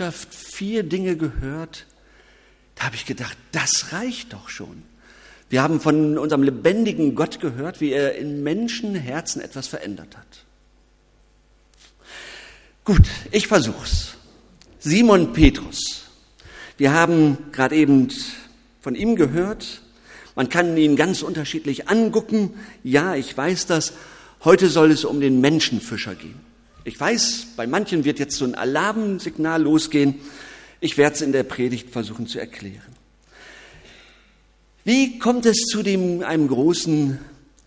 vier Dinge gehört, da habe ich gedacht, das reicht doch schon. Wir haben von unserem lebendigen Gott gehört, wie er in Menschenherzen etwas verändert hat. Gut, ich versuch's. Simon Petrus. Wir haben gerade eben von ihm gehört. Man kann ihn ganz unterschiedlich angucken. Ja, ich weiß das. Heute soll es um den Menschenfischer gehen. Ich weiß, bei manchen wird jetzt so ein Alarmsignal losgehen. Ich werde es in der Predigt versuchen zu erklären. Wie kommt es zu dem, einem großen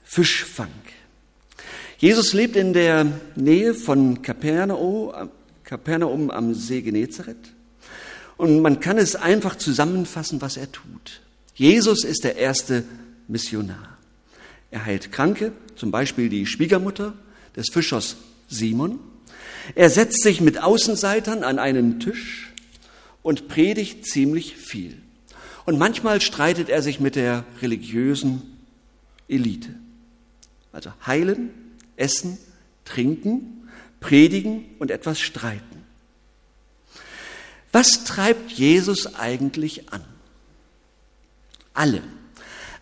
Fischfang? Jesus lebt in der Nähe von Kapernaum, Kapernaum am See Genezareth. Und man kann es einfach zusammenfassen, was er tut. Jesus ist der erste Missionar. Er heilt Kranke, zum Beispiel die Schwiegermutter des Fischers Simon. Er setzt sich mit Außenseitern an einen Tisch und predigt ziemlich viel. Und manchmal streitet er sich mit der religiösen Elite. Also heilen, essen, trinken, predigen und etwas streiten. Was treibt Jesus eigentlich an? Alle.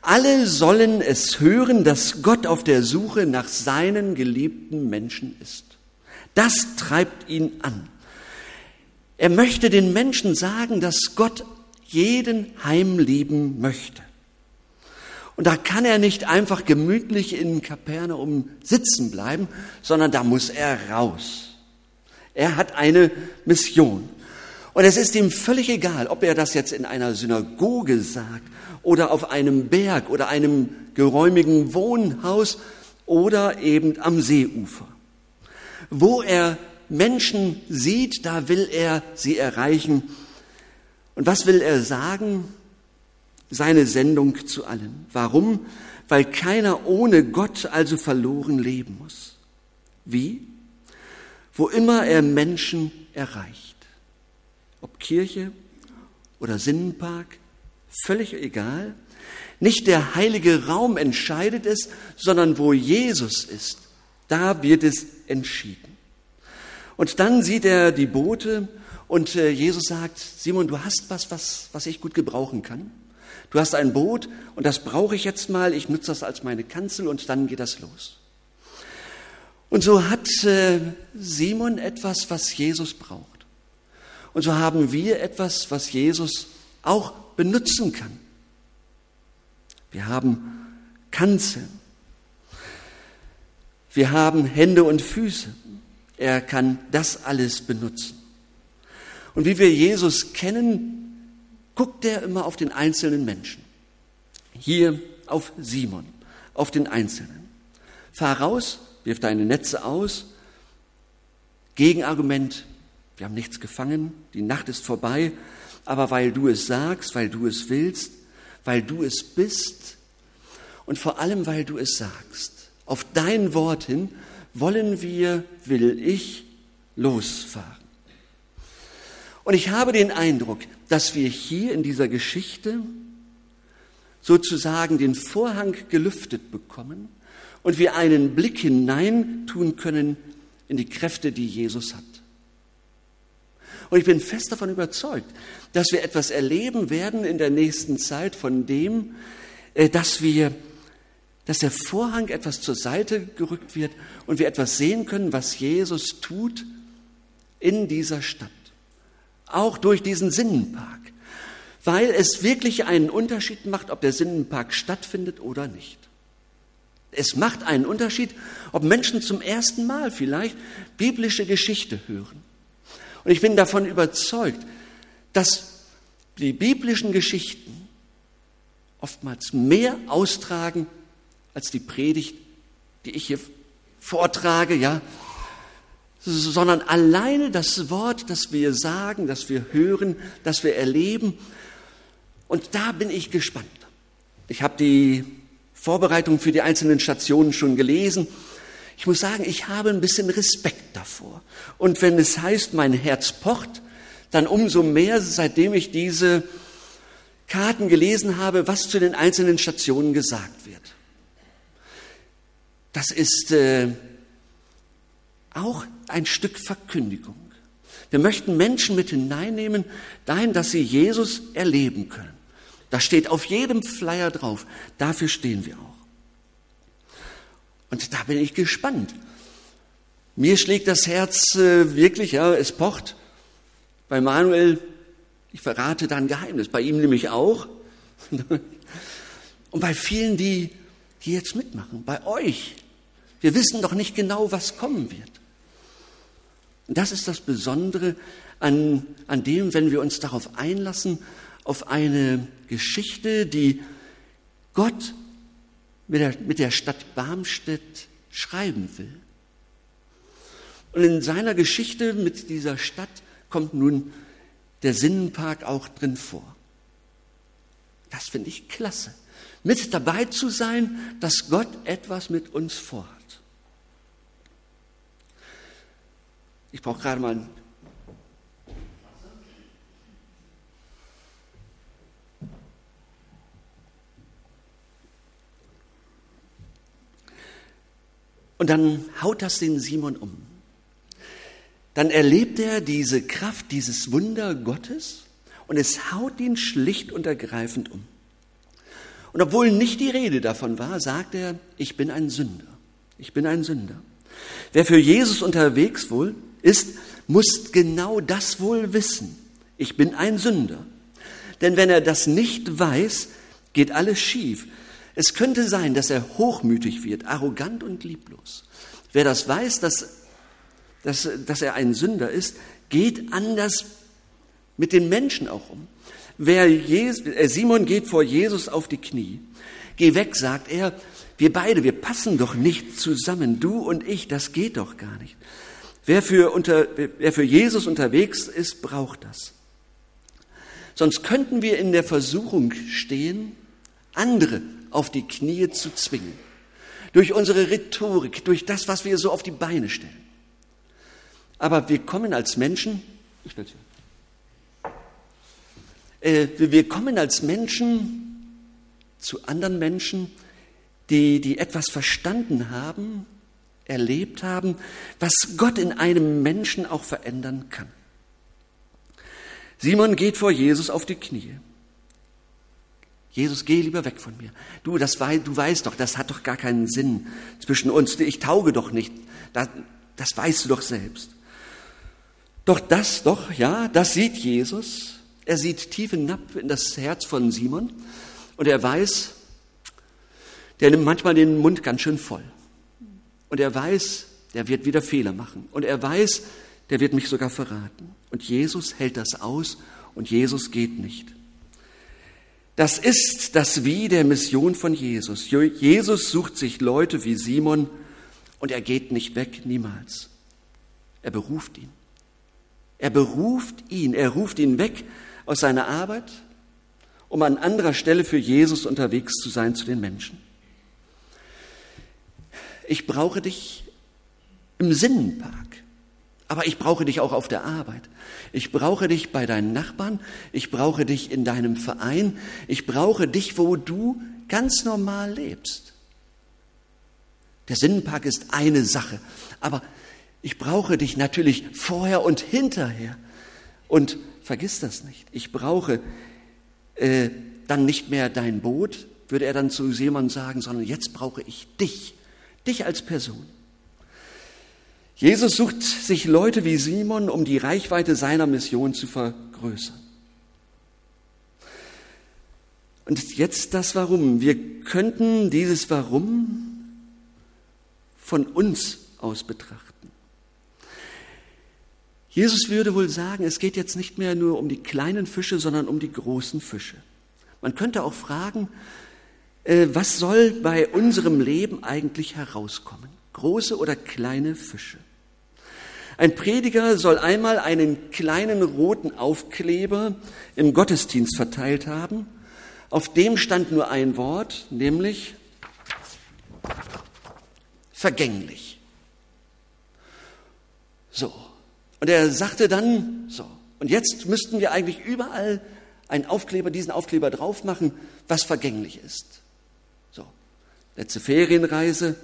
Alle sollen es hören, dass Gott auf der Suche nach seinen geliebten Menschen ist. Das treibt ihn an. Er möchte den Menschen sagen, dass Gott jeden heimlieben möchte. Und da kann er nicht einfach gemütlich in Kapernaum sitzen bleiben, sondern da muss er raus. Er hat eine Mission. Und es ist ihm völlig egal, ob er das jetzt in einer Synagoge sagt oder auf einem Berg oder einem geräumigen Wohnhaus oder eben am Seeufer. Wo er Menschen sieht, da will er sie erreichen. Und was will er sagen? Seine Sendung zu allen. Warum? Weil keiner ohne Gott also verloren leben muss. Wie? Wo immer er Menschen erreicht. Ob Kirche oder Sinnenpark, völlig egal. Nicht der heilige Raum entscheidet es, sondern wo Jesus ist, da wird es entschieden. Und dann sieht er die Boote und äh, Jesus sagt, Simon, du hast was, was, was ich gut gebrauchen kann. Du hast ein Boot und das brauche ich jetzt mal, ich nutze das als meine Kanzel und dann geht das los. Und so hat äh, Simon etwas, was Jesus braucht. Und so haben wir etwas, was Jesus auch benutzen kann. Wir haben Kanzeln. Wir haben Hände und Füße. Er kann das alles benutzen. Und wie wir Jesus kennen, guckt er immer auf den einzelnen Menschen. Hier auf Simon, auf den Einzelnen. Fahr raus, wirf deine Netze aus. Gegenargument, wir haben nichts gefangen, die Nacht ist vorbei, aber weil du es sagst, weil du es willst, weil du es bist und vor allem weil du es sagst, auf dein Wort hin wollen wir, will ich losfahren. Und ich habe den Eindruck, dass wir hier in dieser Geschichte sozusagen den Vorhang gelüftet bekommen und wir einen Blick hinein tun können in die Kräfte, die Jesus hat. Und ich bin fest davon überzeugt, dass wir etwas erleben werden in der nächsten Zeit von dem, äh, dass wir, dass der Vorhang etwas zur Seite gerückt wird und wir etwas sehen können, was Jesus tut in dieser Stadt auch durch diesen Sinnenpark, weil es wirklich einen Unterschied macht, ob der Sinnenpark stattfindet oder nicht. Es macht einen Unterschied, ob Menschen zum ersten Mal vielleicht biblische Geschichte hören. Und ich bin davon überzeugt, dass die biblischen Geschichten oftmals mehr austragen als die Predigt, die ich hier vortrage, ja, sondern alleine das Wort, das wir sagen, das wir hören, das wir erleben. Und da bin ich gespannt. Ich habe die Vorbereitung für die einzelnen Stationen schon gelesen. Ich muss sagen, ich habe ein bisschen Respekt davor. Und wenn es heißt, mein Herz pocht, dann umso mehr, seitdem ich diese Karten gelesen habe, was zu den einzelnen Stationen gesagt wird. Das ist äh, auch ein Stück Verkündigung. Wir möchten Menschen mit hineinnehmen, dahin, dass sie Jesus erleben können. Das steht auf jedem Flyer drauf. Dafür stehen wir auch. Und da bin ich gespannt. Mir schlägt das Herz äh, wirklich, ja, es pocht. Bei Manuel, ich verrate da ein Geheimnis, bei ihm nämlich auch. Und bei vielen, die, die jetzt mitmachen, bei euch. Wir wissen doch nicht genau, was kommen wird. Und das ist das Besondere an, an dem, wenn wir uns darauf einlassen, auf eine Geschichte, die Gott mit der, mit der Stadt Barmstedt schreiben will. Und in seiner Geschichte mit dieser Stadt kommt nun der Sinnenpark auch drin vor. Das finde ich klasse. Mit dabei zu sein, dass Gott etwas mit uns vorhat. Ich brauche gerade mal ein Und dann haut das den Simon um. Dann erlebt er diese Kraft, dieses Wunder Gottes und es haut ihn schlicht und ergreifend um. Und obwohl nicht die Rede davon war, sagt er, ich bin ein Sünder. Ich bin ein Sünder. Wer für Jesus unterwegs wohl ist, muss genau das wohl wissen. Ich bin ein Sünder. Denn wenn er das nicht weiß, geht alles schief. Es könnte sein, dass er hochmütig wird, arrogant und lieblos. Wer das weiß, dass, dass, dass er ein Sünder ist, geht anders mit den Menschen auch um. Wer Jesus, äh, Simon geht vor Jesus auf die Knie. Geh weg, sagt er. Wir beide, wir passen doch nicht zusammen. Du und ich, das geht doch gar nicht. Wer für, unter, wer für Jesus unterwegs ist, braucht das. Sonst könnten wir in der Versuchung stehen, andere auf die Knie zu zwingen. Durch unsere Rhetorik, durch das, was wir so auf die Beine stellen. Aber wir kommen als Menschen. Äh, wir kommen als Menschen zu anderen Menschen, die, die etwas verstanden haben, erlebt haben, was Gott in einem Menschen auch verändern kann. Simon geht vor Jesus auf die Knie. Jesus, geh lieber weg von mir. Du, das wei du weißt doch, das hat doch gar keinen Sinn zwischen uns. Ich tauge doch nicht. Das, das weißt du doch selbst. Doch das, doch, ja, das sieht Jesus. Er sieht tief hinab in das Herz von Simon und er weiß, der nimmt manchmal den Mund ganz schön voll. Und er weiß, der wird wieder Fehler machen. Und er weiß, der wird mich sogar verraten. Und Jesus hält das aus und Jesus geht nicht. Das ist das Wie der Mission von Jesus. Jesus sucht sich Leute wie Simon und er geht nicht weg, niemals. Er beruft ihn. Er beruft ihn, er ruft ihn weg aus seiner Arbeit, um an anderer Stelle für Jesus unterwegs zu sein zu den Menschen. Ich brauche dich im Sinnenpark. Aber ich brauche dich auch auf der Arbeit. Ich brauche dich bei deinen Nachbarn. Ich brauche dich in deinem Verein. Ich brauche dich, wo du ganz normal lebst. Der Sinnenpark ist eine Sache. Aber ich brauche dich natürlich vorher und hinterher. Und vergiss das nicht. Ich brauche äh, dann nicht mehr dein Boot, würde er dann zu Simon sagen, sondern jetzt brauche ich dich. Dich als Person. Jesus sucht sich Leute wie Simon, um die Reichweite seiner Mission zu vergrößern. Und jetzt das Warum. Wir könnten dieses Warum von uns aus betrachten. Jesus würde wohl sagen, es geht jetzt nicht mehr nur um die kleinen Fische, sondern um die großen Fische. Man könnte auch fragen, äh, was soll bei unserem Leben eigentlich herauskommen? Große oder kleine Fische? Ein Prediger soll einmal einen kleinen roten Aufkleber im Gottesdienst verteilt haben. Auf dem stand nur ein Wort, nämlich vergänglich. So. Und er sagte dann, so. Und jetzt müssten wir eigentlich überall einen Aufkleber, diesen Aufkleber drauf machen, was vergänglich ist. So. Letzte Ferienreise,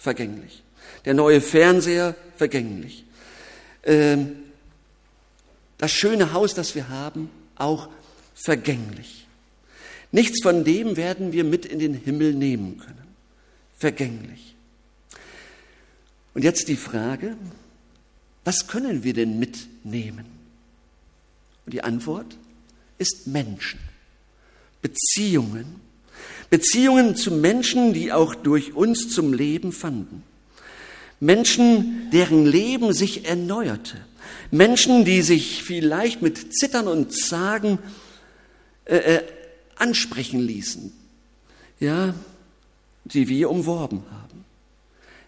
vergänglich. Der neue Fernseher, vergänglich. Ähm, das schöne Haus, das wir haben, auch vergänglich. Nichts von dem werden wir mit in den Himmel nehmen können. Vergänglich. Und jetzt die Frage, was können wir denn mitnehmen? Und die Antwort ist Menschen, Beziehungen, Beziehungen zu Menschen, die auch durch uns zum Leben fanden. Menschen, deren Leben sich erneuerte. Menschen, die sich vielleicht mit Zittern und Zagen äh, äh, ansprechen ließen, ja, die wir umworben haben.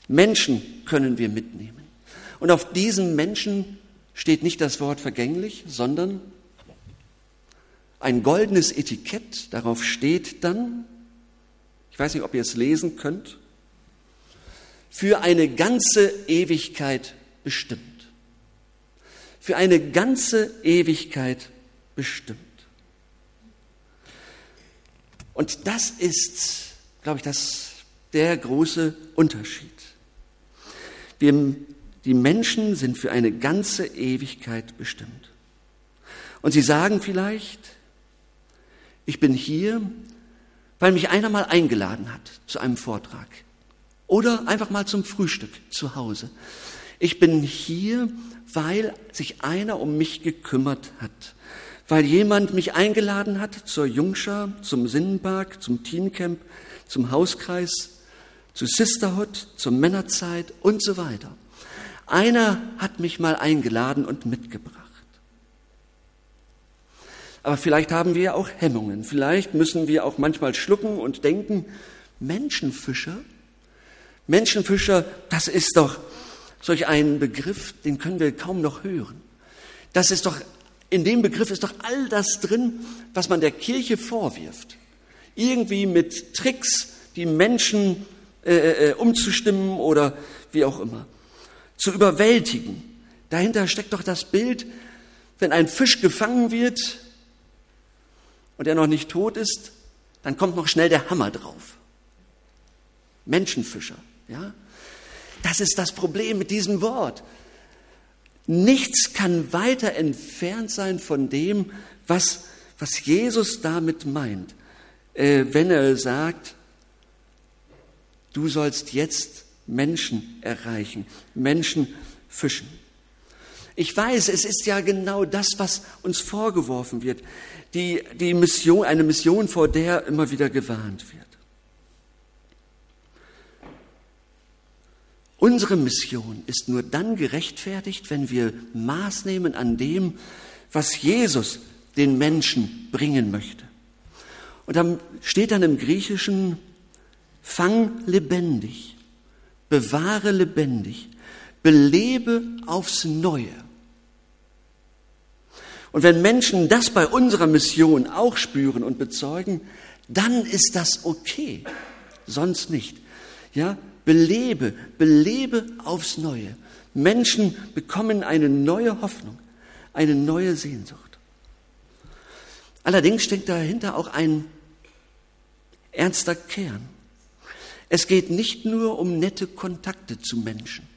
Menschen können wir mitnehmen. Und auf diesen Menschen steht nicht das Wort vergänglich, sondern ein goldenes Etikett. Darauf steht dann, ich weiß nicht, ob ihr es lesen könnt, für eine ganze Ewigkeit bestimmt. Für eine ganze Ewigkeit bestimmt. Und das ist, glaube ich, das, der große Unterschied. Wir, die Menschen sind für eine ganze Ewigkeit bestimmt. Und sie sagen vielleicht, ich bin hier, weil mich einer mal eingeladen hat zu einem Vortrag oder einfach mal zum Frühstück zu Hause. Ich bin hier, weil sich einer um mich gekümmert hat, weil jemand mich eingeladen hat zur Jungschar, zum Sinnenpark, zum Teencamp, zum Hauskreis, zu Sisterhood, zur Männerzeit und so weiter. Einer hat mich mal eingeladen und mitgebracht. Aber vielleicht haben wir auch Hemmungen. Vielleicht müssen wir auch manchmal schlucken und denken, Menschenfischer, Menschenfischer, das ist doch solch ein Begriff, den können wir kaum noch hören. Das ist doch, in dem Begriff ist doch all das drin, was man der Kirche vorwirft. Irgendwie mit Tricks, die Menschen äh, äh, äh umzustimmen oder wie auch immer, zu überwältigen. Dahinter steckt doch das Bild, wenn ein Fisch gefangen wird, und er noch nicht tot ist, dann kommt noch schnell der Hammer drauf. Menschenfischer, ja? Das ist das Problem mit diesem Wort. Nichts kann weiter entfernt sein von dem, was, was Jesus damit meint, äh, wenn er sagt, du sollst jetzt Menschen erreichen, Menschen fischen. Ich weiß, es ist ja genau das, was uns vorgeworfen wird die, die Mission, eine Mission, vor der immer wieder gewarnt wird. Unsere Mission ist nur dann gerechtfertigt, wenn wir Maß nehmen an dem, was Jesus den Menschen bringen möchte. Und dann steht dann im Griechischen, fang lebendig, bewahre lebendig, belebe aufs Neue. Und wenn Menschen das bei unserer Mission auch spüren und bezeugen, dann ist das okay. Sonst nicht. Ja, belebe, belebe aufs Neue. Menschen bekommen eine neue Hoffnung, eine neue Sehnsucht. Allerdings steckt dahinter auch ein ernster Kern. Es geht nicht nur um nette Kontakte zu Menschen.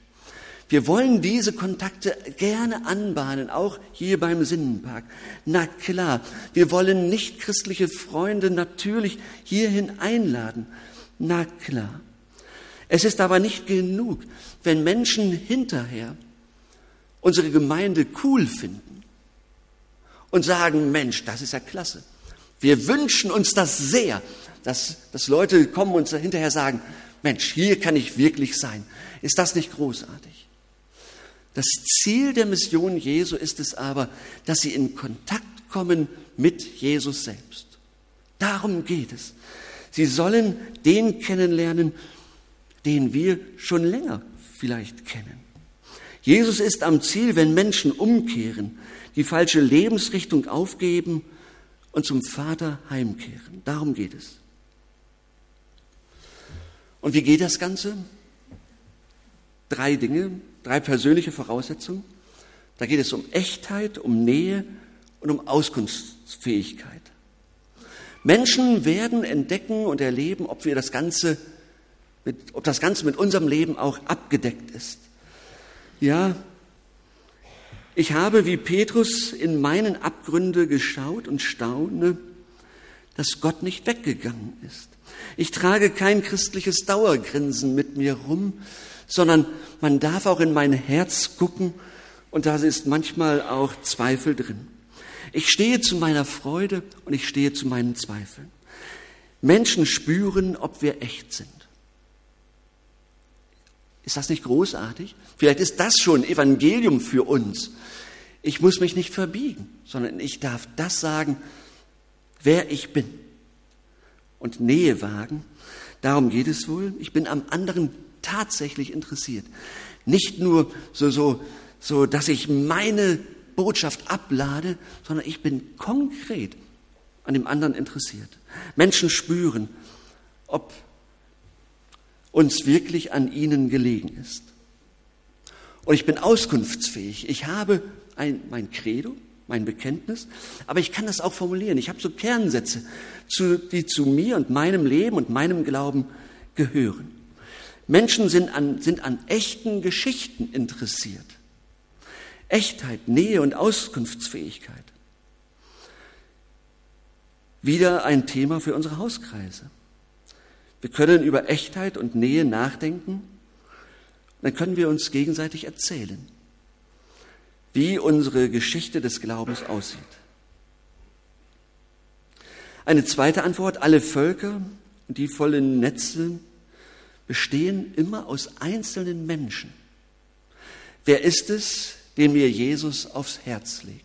Wir wollen diese Kontakte gerne anbahnen, auch hier beim Sinnenpark. Na klar, wir wollen nicht christliche Freunde natürlich hierhin einladen. Na klar. Es ist aber nicht genug, wenn Menschen hinterher unsere Gemeinde cool finden und sagen, Mensch, das ist ja klasse. Wir wünschen uns das sehr, dass, dass Leute kommen und hinterher sagen, Mensch, hier kann ich wirklich sein. Ist das nicht großartig? Das Ziel der Mission Jesu ist es aber, dass sie in Kontakt kommen mit Jesus selbst. Darum geht es. Sie sollen den kennenlernen, den wir schon länger vielleicht kennen. Jesus ist am Ziel, wenn Menschen umkehren, die falsche Lebensrichtung aufgeben und zum Vater heimkehren. Darum geht es. Und wie geht das Ganze? Drei Dinge. Drei persönliche Voraussetzungen. Da geht es um Echtheit, um Nähe und um Auskunftsfähigkeit. Menschen werden entdecken und erleben, ob wir das Ganze mit, ob das Ganze mit unserem Leben auch abgedeckt ist. Ja, Ich habe wie Petrus in meinen Abgründe geschaut und staune, dass Gott nicht weggegangen ist. Ich trage kein christliches Dauergrinsen mit mir rum, sondern man darf auch in mein Herz gucken und da ist manchmal auch Zweifel drin. Ich stehe zu meiner Freude und ich stehe zu meinen Zweifeln. Menschen spüren, ob wir echt sind. Ist das nicht großartig? Vielleicht ist das schon Evangelium für uns. Ich muss mich nicht verbiegen, sondern ich darf das sagen, wer ich bin. Und Nähe wagen, darum geht es wohl. Ich bin am anderen tatsächlich interessiert. Nicht nur so, so, so, dass ich meine Botschaft ablade, sondern ich bin konkret an dem anderen interessiert. Menschen spüren, ob uns wirklich an ihnen gelegen ist. Und ich bin auskunftsfähig. Ich habe ein, mein Credo, mein Bekenntnis, aber ich kann das auch formulieren. Ich habe so Kernsätze, zu, die zu mir und meinem Leben und meinem Glauben gehören. Menschen sind an, sind an echten Geschichten interessiert. Echtheit, Nähe und Auskunftsfähigkeit. Wieder ein Thema für unsere Hauskreise. Wir können über Echtheit und Nähe nachdenken, dann können wir uns gegenseitig erzählen, wie unsere Geschichte des Glaubens aussieht. Eine zweite Antwort, alle Völker die vollen Netze bestehen immer aus einzelnen Menschen. Wer ist es, den mir Jesus aufs Herz legt?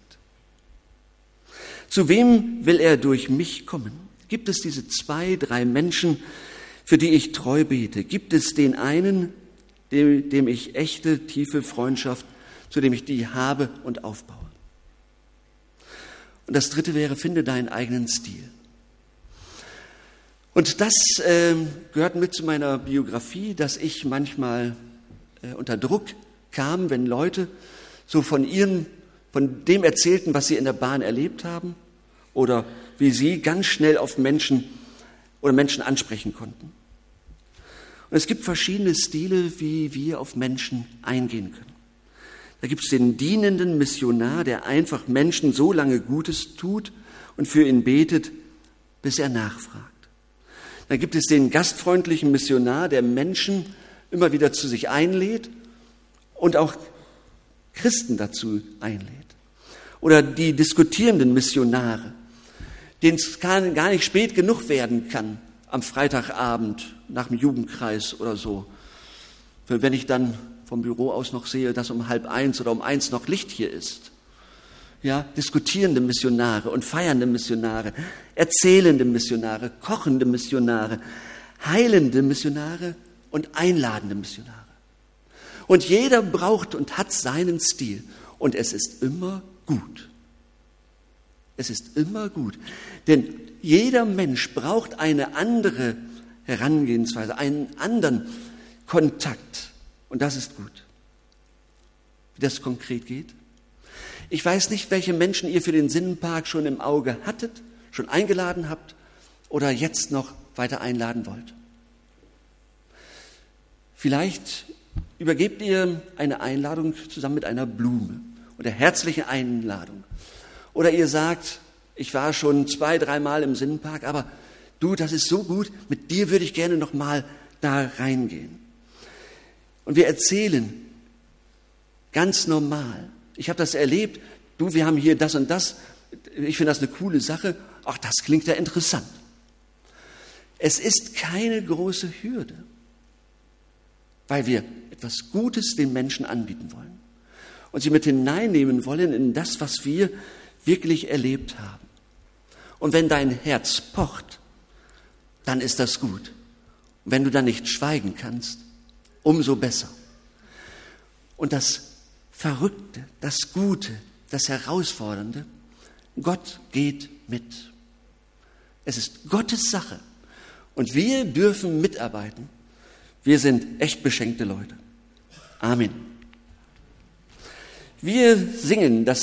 Zu wem will er durch mich kommen? Gibt es diese zwei, drei Menschen, für die ich treu bete? Gibt es den einen, dem, dem ich echte, tiefe Freundschaft, zu dem ich die habe und aufbaue? Und das dritte wäre, finde deinen eigenen Stil. Und das äh, gehört mit zu meiner Biografie, dass ich manchmal äh, unter Druck kam, wenn Leute so von ihren, von dem erzählten, was sie in der Bahn erlebt haben oder wie sie ganz schnell auf Menschen oder Menschen ansprechen konnten. Und es gibt verschiedene Stile, wie wir auf Menschen eingehen können. Da gibt es den dienenden Missionar, der einfach Menschen so lange Gutes tut und für ihn betet, bis er nachfragt. Da gibt es den gastfreundlichen Missionar, der Menschen immer wieder zu sich einlädt und auch Christen dazu einlädt. Oder die diskutierenden Missionare, denen es gar nicht spät genug werden kann am Freitagabend nach dem Jugendkreis oder so. Wenn ich dann vom Büro aus noch sehe, dass um halb eins oder um eins noch Licht hier ist. Ja, diskutierende Missionare und feiernde Missionare, erzählende Missionare, kochende Missionare, heilende Missionare und einladende Missionare. Und jeder braucht und hat seinen Stil. Und es ist immer gut. Es ist immer gut. Denn jeder Mensch braucht eine andere Herangehensweise, einen anderen Kontakt. Und das ist gut. Wie das konkret geht. Ich weiß nicht, welche Menschen ihr für den Sinnenpark schon im Auge hattet, schon eingeladen habt oder jetzt noch weiter einladen wollt. Vielleicht übergebt ihr eine Einladung zusammen mit einer Blume oder herzliche Einladung. Oder ihr sagt, ich war schon zwei, dreimal im Sinnenpark, aber du, das ist so gut, mit dir würde ich gerne noch mal da reingehen. Und wir erzählen ganz normal. Ich habe das erlebt. Du, wir haben hier das und das. Ich finde das eine coole Sache. Ach, das klingt ja interessant. Es ist keine große Hürde, weil wir etwas Gutes den Menschen anbieten wollen und sie mit hineinnehmen wollen in das, was wir wirklich erlebt haben. Und wenn dein Herz pocht, dann ist das gut. Und wenn du dann nicht schweigen kannst, umso besser. Und das Verrückte, das Gute, das Herausfordernde, Gott geht mit. Es ist Gottes Sache. Und wir dürfen mitarbeiten. Wir sind echt beschenkte Leute. Amen. Wir singen das